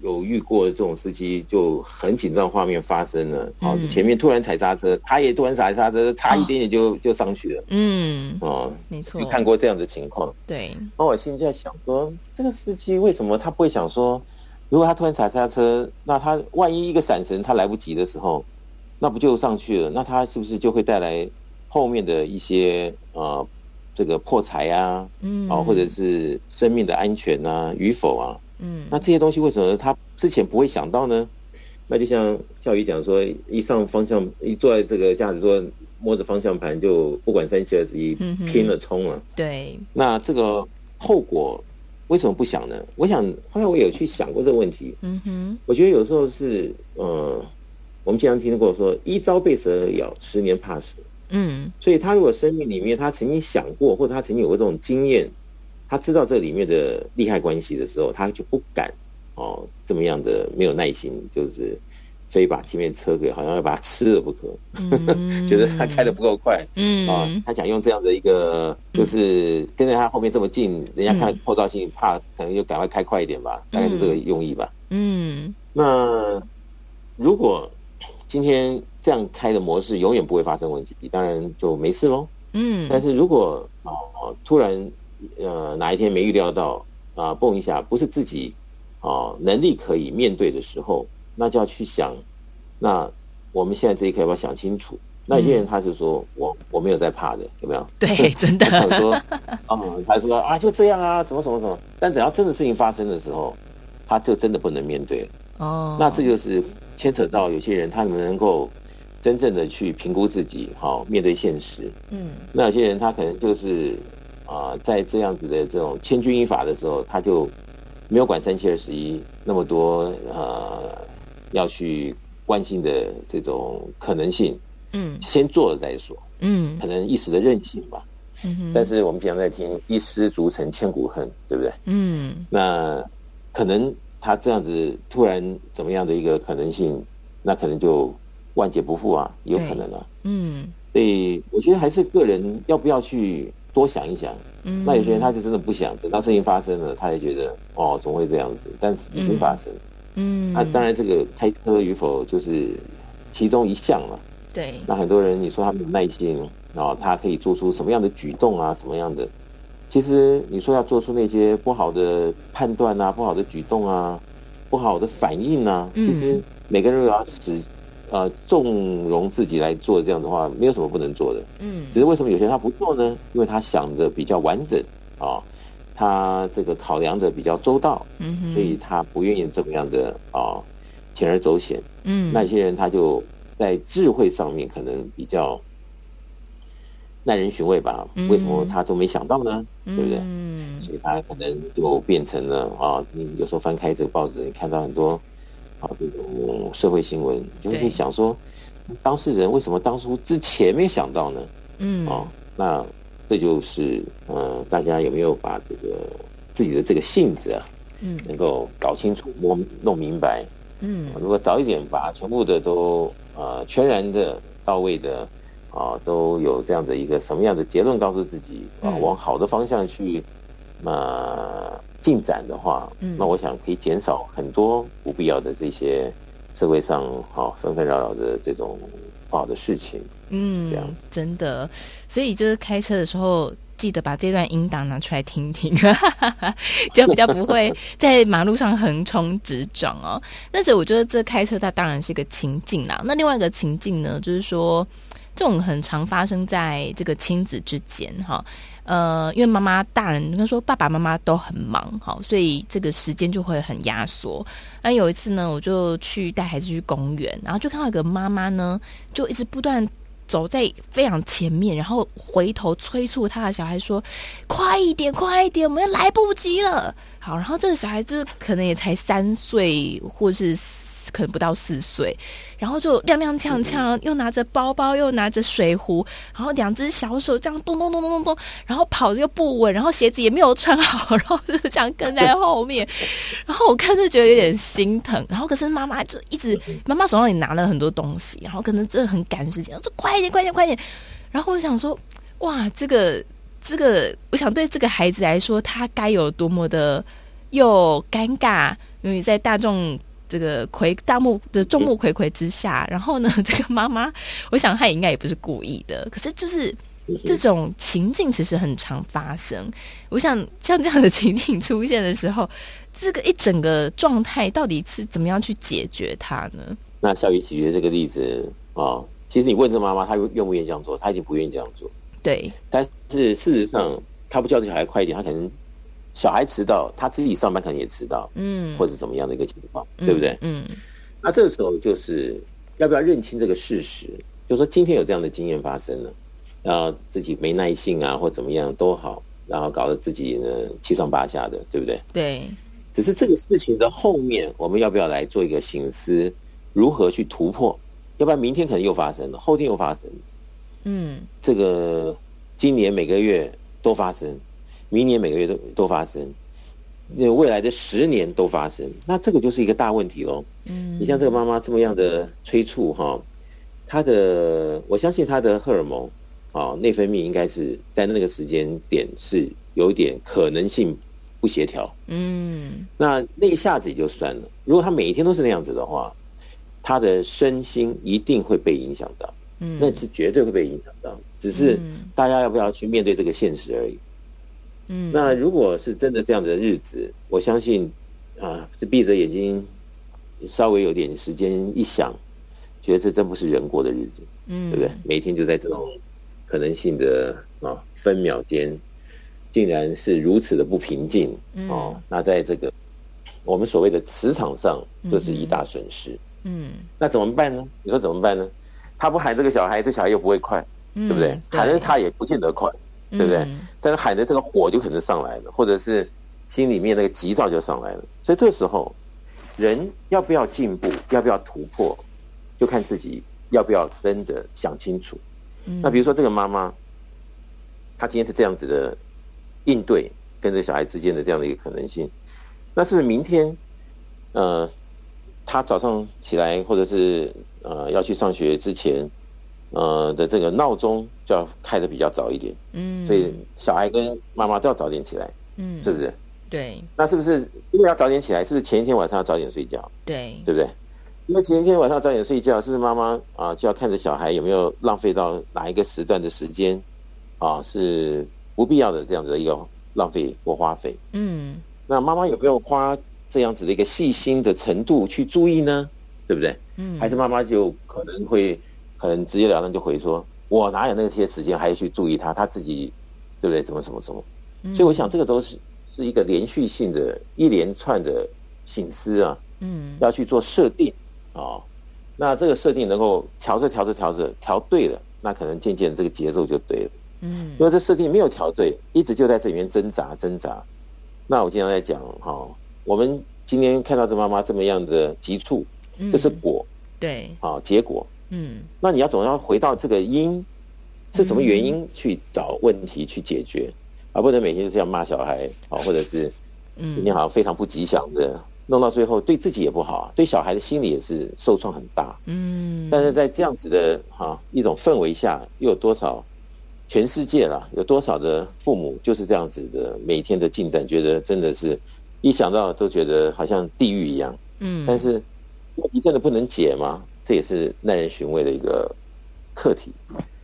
有遇过这种司机就很紧张，画面发生了，哦、嗯，前面突然踩刹车，他也突然踩刹车，差一点点就、哦、就上去了。嗯，哦，没错，你看过这样的情况？对。那我心里在想说，这个司机为什么他不会想说，如果他突然踩刹车，那他万一一个闪神他来不及的时候，那不就上去了？那他是不是就会带来后面的一些呃？这个破财啊，嗯，啊，或者是生命的安全啊与否啊，嗯，那这些东西为什么他之前不会想到呢？那就像教育讲说，一上方向，一坐在这个驾驶座，摸着方向盘就不管三七二十一，拼了冲了。对，那这个后果为什么不想呢？我想后来我有去想过这个问题。嗯哼，我觉得有时候是，呃，我们经常听过说，一朝被蛇咬，十年怕死。嗯，所以他如果生命里面他曾经想过，或者他曾经有过这种经验，他知道这里面的利害关系的时候，他就不敢哦这么样的没有耐心，就是非把前面车给好像要把它吃了不可，嗯、[laughs] 觉得他开的不够快，嗯。啊、哦，他想用这样的一个就是跟在他后面这么近，人家看后照镜怕，可能就赶快开快一点吧，大概是这个用意吧。嗯，那如果今天。这样开的模式永远不会发生问题，当然就没事喽。嗯，但是如果哦突然呃哪一天没预料到啊蹦一下，不是自己哦能力可以面对的时候，那就要去想，那我们现在这一刻要不要想清楚？那有些人他就说我我没有在怕的，有没有？[laughs] 对，真的。他说，啊，他说啊，就这样啊，什么什么什么？但只要真的事情发生的时候，他就真的不能面对。哦，那这就是牵扯到有些人他能够真正的去评估自己，好面对现实。嗯，那有些人他可能就是啊、呃，在这样子的这种千钧一发的时候，他就没有管三七二十一那么多呃要去关心的这种可能性。嗯，先做了再说。嗯，可能一时的任性吧。嗯哼，但是我们平常在听“一失足成千古恨”，对不对？嗯，那可能他这样子突然怎么样的一个可能性，那可能就万劫不复啊，有可能啊。嗯，所以我觉得还是个人要不要去多想一想。嗯，那有些人他就真的不想，等到事情发生了，他也觉得哦，总会这样子，但是已经发生。嗯，那当然这个开车与否就是其中一项了。对，那很多人你说他没有耐心，然后他可以做出什么样的举动啊？什么样的？其实你说要做出那些不好的判断啊、不好的举动啊、不好的反应啊，其实每个人都要使呃纵容自己来做这样的话，没有什么不能做的。嗯，只是为什么有些人他不做呢？因为他想的比较完整啊，他这个考量的比较周到，嗯，所以他不愿意这么样的啊铤而走险。嗯，那些人他就。在智慧上面可能比较耐人寻味吧？为什么他都没想到呢？嗯、对不对？嗯，所以他可能就变成了啊，你有时候翻开这个报纸，你看到很多啊这种社会新闻，你就会想说，当事人为什么当初之前没想到呢？嗯，啊，那这就是呃，大家有没有把这个自己的这个性子啊，嗯，能够搞清楚、摸弄明白？嗯，如果早一点把全部的都。呃，全然的到位的，啊，都有这样的一个什么样的结论告诉自己啊，往好的方向去，呃，进展的话，嗯，那我想可以减少很多不必要的这些社会上啊纷纷扰扰的这种不好的事情。嗯，这样真的，所以就是开车的时候。记得把这段音档拿出来听听，[laughs] 就比较不会 [laughs] 在马路上横冲直撞哦。但是我觉得这开车它当然是一个情境啦。那另外一个情境呢，就是说这种很常发生在这个亲子之间哈。呃，因为妈妈大人他说爸爸妈妈都很忙哈，所以这个时间就会很压缩。那有一次呢，我就去带孩子去公园，然后就看到一个妈妈呢，就一直不断。走在非常前面，然后回头催促他的小孩说：“快一点，快一点，我们要来不及了。”好，然后这个小孩就是可能也才三岁，或是。可能不到四岁，然后就踉踉跄跄，又拿着包包，又拿着水壶，然后两只小手这样咚咚咚咚咚咚，然后跑得又不稳，然后鞋子也没有穿好，然后就这样跟在后面，[laughs] 然后我看就觉得有点心疼，然后可是妈妈就一直，妈妈手上也拿了很多东西，然后可能真的很赶时间，我说快一点，快一点，快一点，然后我想说，哇，这个这个，我想对这个孩子来说，他该有多么的又尴尬，因为在大众。这个睽大目的众目睽睽之下，[laughs] 然后呢，[laughs] 这个妈妈，我想她也应该也不是故意的，可是就是这种情境其实很常发生。我想像这样的情景出现的时候，这个一整个状态到底是怎么样去解决它呢？那小雨举的这个例子啊、哦，其实你问这妈妈，她愿不愿意这样做？她已经不愿意这样做。对，但是事实上，她不叫这小孩快一点，她可能。小孩迟到，他自己上班可能也迟到，嗯，或者怎么样的一个情况，嗯、对不对？嗯，那这个时候就是要不要认清这个事实？就说今天有这样的经验发生了，然后自己没耐性啊，或怎么样都好，然后搞得自己呢七上八下的，对不对？对。只是这个事情的后面，我们要不要来做一个醒思，如何去突破？要不然明天可能又发生了，后天又发生了，嗯，这个今年每个月都发生。明年每个月都都发生，那未来的十年都发生，那这个就是一个大问题喽。嗯，你像这个妈妈这么样的催促哈，她的我相信她的荷尔蒙啊内分泌应该是在那个时间点是有一点可能性不协调。嗯，那那一下子也就算了，如果她每一天都是那样子的话，她的身心一定会被影响到。嗯，那是绝对会被影响到，只是大家要不要去面对这个现实而已。嗯，那如果是真的这样的日子，我相信，啊，是闭着眼睛，稍微有点时间一想，觉得这真不是人过的日子，嗯，对不对？每天就在这种可能性的啊、哦、分秒间，竟然是如此的不平静哦。嗯、那在这个我们所谓的磁场上，就是一大损失。嗯，那怎么办呢？你说怎么办呢？他不喊这个小孩，这小孩又不会快，嗯、对不对？对喊着他也不见得快，对不对？嗯、但是喊的这个火就可能上来了，或者是心里面那个急躁就上来了。所以这时候，人要不要进步，要不要突破，就看自己要不要真的想清楚。嗯、那比如说这个妈妈，她今天是这样子的应对跟这小孩之间的这样的一个可能性，那是不是明天，呃，她早上起来或者是呃要去上学之前，呃的这个闹钟就要开的比较早一点，嗯，所以小孩跟妈妈都要早点起来，嗯，是是不是？对，那是不是因为要早点起来？是不是前一天晚上要早点睡觉？对，对不对？因为前一天晚上早点睡觉，是不是妈妈啊就要看着小孩有没有浪费到哪一个时段的时间啊是不必要的这样子的一个浪费或花费？嗯，那妈妈有没有花这样子的一个细心的程度去注意呢？对不对？嗯，还是妈妈就可能会很直截了当就回说：“我哪有那些时间还要去注意他？他自己对不对？怎么怎么怎么？”所以我想这个都是。是一个连续性的一连串的醒思啊，嗯，要去做设定啊，那这个设定能够调着调着调着调对了，那可能渐渐这个节奏就对了，嗯，因为这设定没有调对，一直就在这里面挣扎挣扎，那我经常在讲哈，我们今天看到这妈妈这么样的急促，这是果，对，啊，结果，嗯，那你要总要回到这个因，是什么原因去找问题去解决。而不能每天就是要骂小孩，啊，或者是，今天好像非常不吉祥的，弄到最后对自己也不好，对小孩的心理也是受创很大。嗯，但是在这样子的哈一种氛围下，又有多少全世界啦，有多少的父母就是这样子的每天的进展，觉得真的是一想到都觉得好像地狱一样。嗯，但是问题真的不能解吗？这也是耐人寻味的一个课题。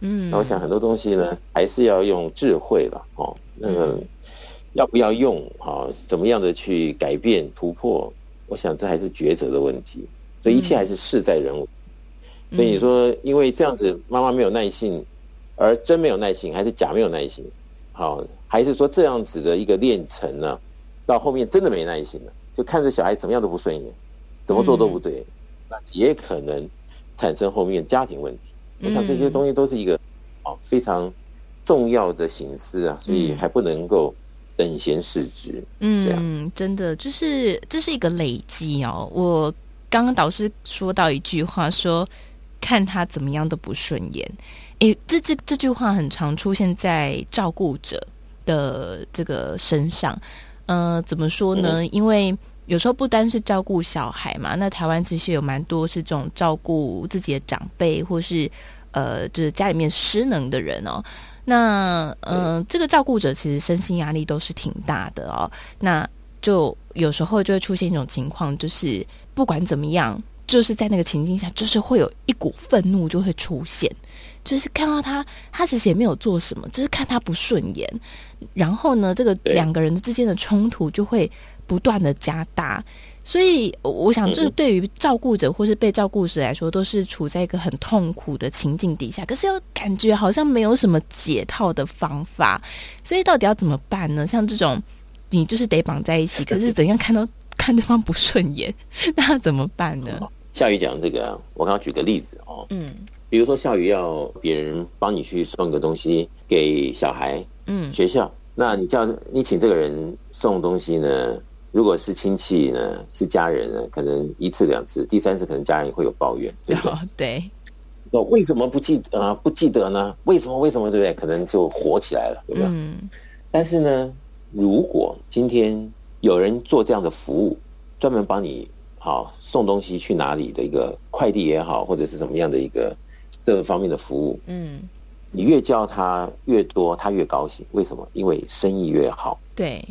嗯，那我想很多东西呢，还是要用智慧了，哦。那个要不要用啊？怎么样的去改变突破？我想这还是抉择的问题。所以一切还是事在人为。嗯、所以你说，因为这样子妈妈没有耐性，而真没有耐性，还是假没有耐心？好，还是说这样子的一个练成呢？到后面真的没耐心了，就看着小孩怎么样都不顺眼，怎么做都不对，嗯、那也可能产生后面家庭问题。我想这些东西都是一个啊非常。重要的形式啊，所以还不能够等闲视之。嗯，这样真的就是这是一个累积哦。我刚刚导师说到一句话说，说看他怎么样都不顺眼。诶，这这这句话很常出现在照顾者的这个身上。嗯、呃，怎么说呢？嗯、因为有时候不单是照顾小孩嘛，那台湾其实有蛮多是这种照顾自己的长辈，或是呃，就是家里面失能的人哦。那嗯、呃，这个照顾者其实身心压力都是挺大的哦。那就有时候就会出现一种情况，就是不管怎么样，就是在那个情境下，就是会有一股愤怒就会出现，就是看到他，他其实也没有做什么，就是看他不顺眼，然后呢，这个两个人之间的冲突就会不断的加大。所以，我想，这对于照顾者或是被照顾者来说，都是处在一个很痛苦的情境底下。可是又感觉好像没有什么解套的方法。所以，到底要怎么办呢？像这种，你就是得绑在一起，[laughs] 可是怎样看都看对方不顺眼，[laughs] 那怎么办呢？夏雨讲这个，我刚刚举个例子哦，嗯，比如说夏雨要别人帮你去送个东西给小孩，嗯，学校，那你叫你请这个人送东西呢？如果是亲戚呢，是家人呢，可能一次两次，第三次可能家人会有抱怨，对不对？对。那为什么不记得啊？不记得呢？为什么？为什么？对不对？可能就火起来了，对不对？嗯。但是呢，如果今天有人做这样的服务，专门帮你好送东西去哪里的一个快递也好，或者是什么样的一个这个方面的服务，嗯，你越叫他越多，他越高兴。为什么？因为生意越好。对。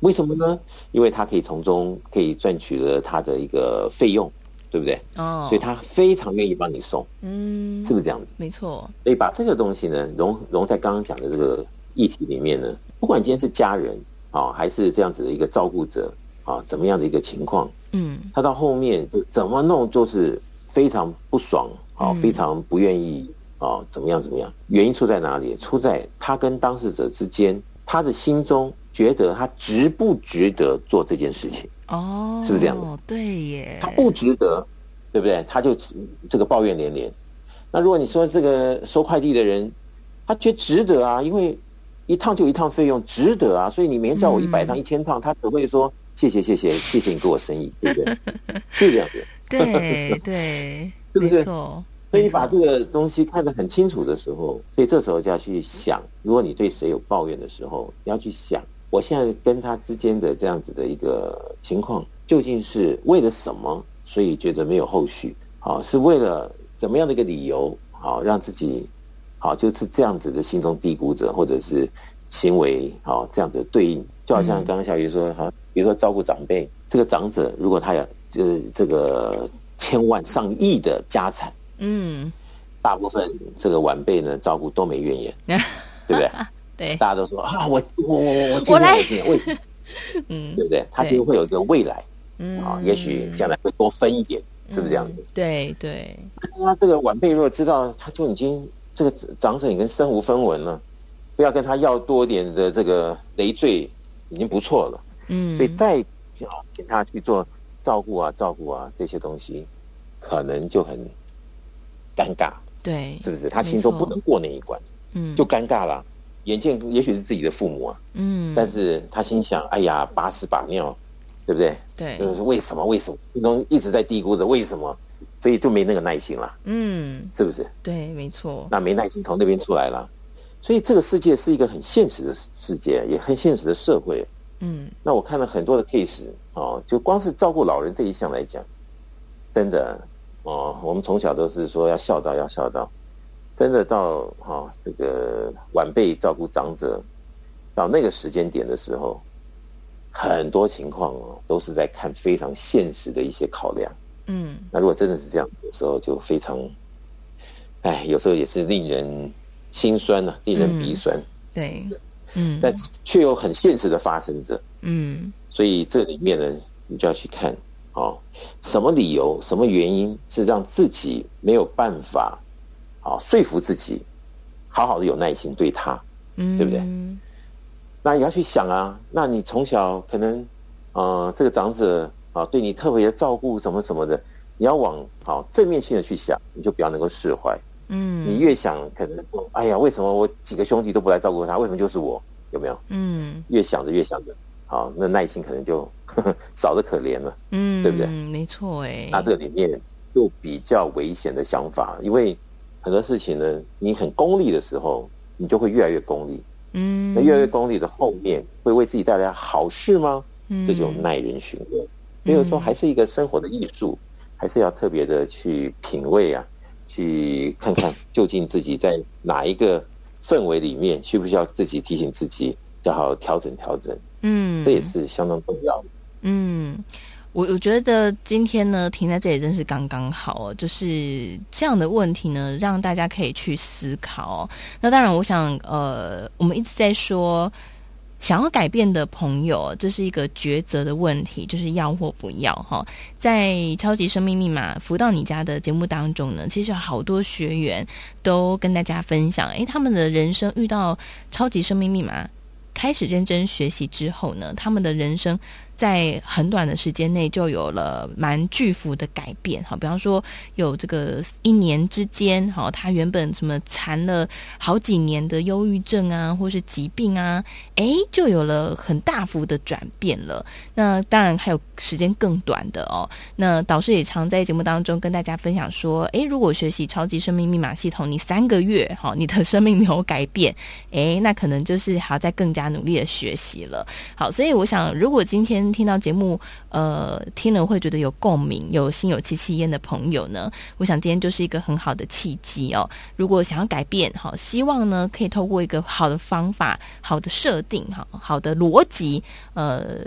为什么呢？因为他可以从中可以赚取了他的一个费用，对不对？哦，所以他非常愿意帮你送，嗯，是不是这样子？没错。所以把这个东西呢融融在刚刚讲的这个议题里面呢，不管今天是家人啊，还是这样子的一个照顾者啊，怎么样的一个情况，嗯，他到后面就怎么弄就是非常不爽啊，非常不愿意啊，怎么样怎么样？原因出在哪里？出在他跟当事者之间，他的心中觉得他值不值得做这件事情？哦，是不是这样子？对耶，他不值得，对不对？他就这个抱怨连连。那如果你说这个收快递的人，他觉得值得啊，因为一趟就一趟费用，值得啊，所以你每天叫我一百趟、一千趟，他只会说谢谢谢谢谢谢你给我生意，对不对？[laughs] 是这样子。对对，是不是？所以你把这个东西看得很清楚的时候，所以这时候就要去想，如果你对谁有抱怨的时候，你要去想，我现在跟他之间的这样子的一个情况，究竟是为了什么？所以觉得没有后续，好，是为了怎么样的一个理由？好，让自己好就是这样子的心中低估着，或者是行为好这样子的对应，就好像刚刚小鱼说，好，比如说照顾长辈，这个长者如果他有就是这个千万上亿的家产。嗯，大部分这个晚辈呢，照顾都没怨言，对不对？对，大家都说啊，我我我我我今年我今年为什么？[laughs] 嗯，对不对？他就会有一个未来，嗯啊，也许将来会多分一点，是不是这样子？对对。那这个晚辈如果知道，他就已经这个长者已经身无分文了，不要跟他要多点的这个累赘，已经不错了。嗯，所以再要请他去做照顾啊、照顾啊这些东西，可能就很。尴尬，对，是不是？他心中不能过那一关，嗯，就尴尬了。眼见也许是自己的父母啊，嗯，但是他心想：哎呀，把屎把尿，对不对？对，就是为什么？为什么？心中一直在嘀咕着为什么，所以就没那个耐心了，嗯，是不是？对，没错。那没耐心从那边出来了，所以这个世界是一个很现实的世界，也很现实的社会，嗯。那我看了很多的 case 哦，就光是照顾老人这一项来讲，真的。哦，我们从小都是说要孝道，要孝道。真的到哈、哦、这个晚辈照顾长者，到那个时间点的时候，很多情况哦都是在看非常现实的一些考量。嗯，那如果真的是这样子的时候，就非常，哎，有时候也是令人心酸呐、啊，令人鼻酸。嗯、对，嗯，但却又很现实的发生着。嗯，所以这里面呢，你就要去看。哦，什么理由？什么原因是让自己没有办法，啊，说服自己，好好的有耐心对他，嗯，对不对？那你要去想啊，那你从小可能，呃，这个长者啊，对你特别的照顾，什么什么的，你要往好正面性的去想，你就比较能够释怀。嗯，你越想，可能说，哎呀，为什么我几个兄弟都不来照顾他？为什么就是我？有没有？嗯，越想着越想着。好，那耐心可能就呵 [laughs] 呵少得可怜了，嗯，对不对？没错，哎，那这个里面就比较危险的想法，因为很多事情呢，你很功利的时候，你就会越来越功利，嗯，那越来越功利的后面会为自己带来好事吗？嗯，这就耐人寻味。所以说，还是一个生活的艺术，还是要特别的去品味啊，去看看究竟自己在哪一个氛围里面，需不需要自己提醒自己，要好好调整调整。嗯，这也是相当重要的。嗯，我我觉得今天呢，停在这里真是刚刚好哦。就是这样的问题呢，让大家可以去思考。那当然，我想，呃，我们一直在说，想要改变的朋友，这是一个抉择的问题，就是要或不要哈。在《超级生命密码》福到你家的节目当中呢，其实好多学员都跟大家分享，诶，他们的人生遇到超级生命密码。开始认真学习之后呢，他们的人生在很短的时间内就有了蛮巨幅的改变。好，比方说有这个一年之间，好，他原本什么缠了好几年的忧郁症啊，或是疾病啊，诶，就有了很大幅的转变了。那当然还有时间更短的哦。那导师也常在节目当中跟大家分享说，诶，如果学习超级生命密码系统，你三个月，好，你的生命没有改变，诶，那可能就是还要再更加。努力的学习了，好，所以我想，如果今天听到节目，呃，听了会觉得有共鸣、有心有戚戚焉的朋友呢，我想今天就是一个很好的契机哦。如果想要改变，好，希望呢可以透过一个好的方法、好的设定、好好的逻辑，呃。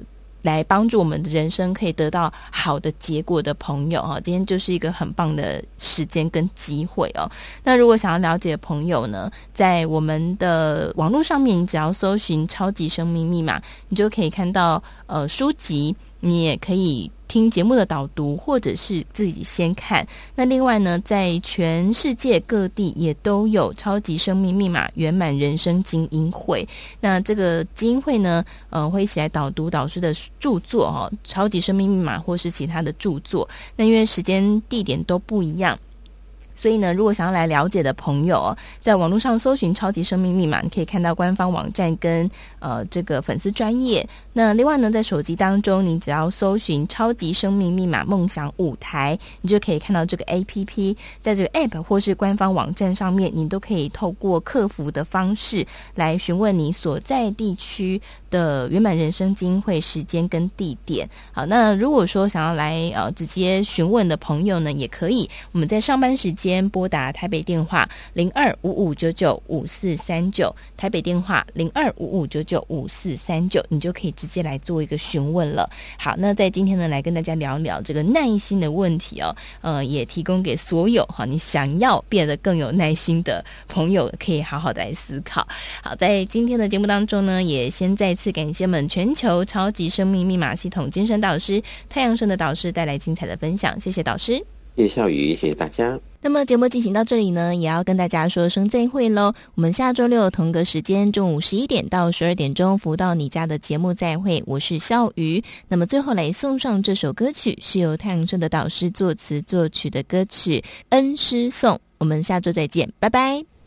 来帮助我们的人生可以得到好的结果的朋友哈，今天就是一个很棒的时间跟机会哦。那如果想要了解的朋友呢，在我们的网络上面，你只要搜寻“超级生命密码”，你就可以看到呃书籍。你也可以。听节目的导读，或者是自己先看。那另外呢，在全世界各地也都有超级生命密码圆满人生精英会。那这个精英会呢，呃，会一起来导读导师的著作哦，超级生命密码或是其他的著作。那因为时间地点都不一样。所以呢，如果想要来了解的朋友，在网络上搜寻“超级生命密码”，你可以看到官方网站跟呃这个粉丝专业。那另外呢，在手机当中，你只要搜寻“超级生命密码梦想舞台”，你就可以看到这个 APP。在这个 App 或是官方网站上面，你都可以透过客服的方式来询问你所在地区的圆满人生菁英会时间跟地点。好，那如果说想要来呃直接询问的朋友呢，也可以。我们在上班时间。先拨打台北电话零二五五九九五四三九，台北电话零二五五九九五四三九，你就可以直接来做一个询问了。好，那在今天呢，来跟大家聊聊这个耐心的问题哦。呃，也提供给所有哈，你想要变得更有耐心的朋友，可以好好的来思考。好，在今天的节目当中呢，也先再次感谢我们全球超级生命密码系统精神导师太阳盛德导师带来精彩的分享，谢谢导师。叶笑瑜，谢谢大家。那么节目进行到这里呢，也要跟大家说声再会喽。我们下周六同个时间，中午十一点到十二点钟，福到你家的节目再会。我是笑瑜。那么最后来送上这首歌曲，是由太阳镇的导师作词作曲的歌曲《恩师颂》。我们下周再见，拜拜。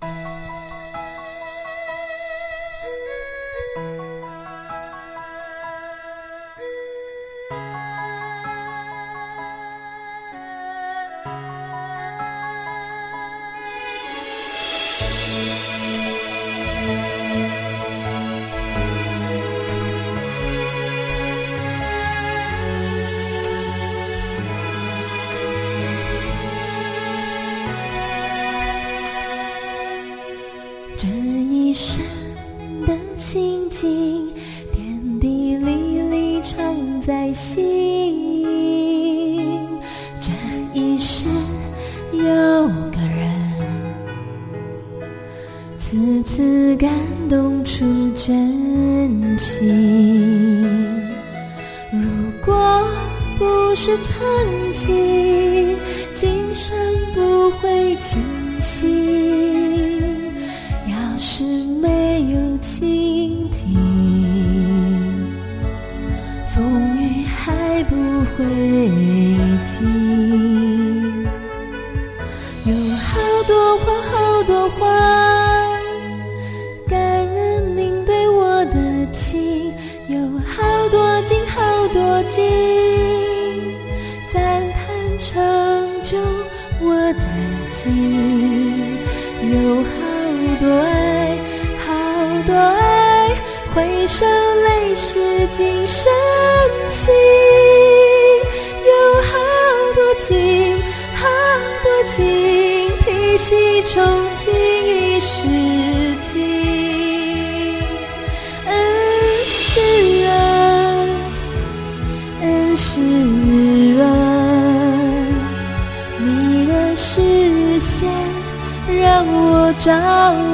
找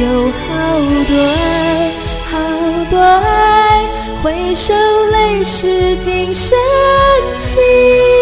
有好多爱好多爱回首泪湿今生情。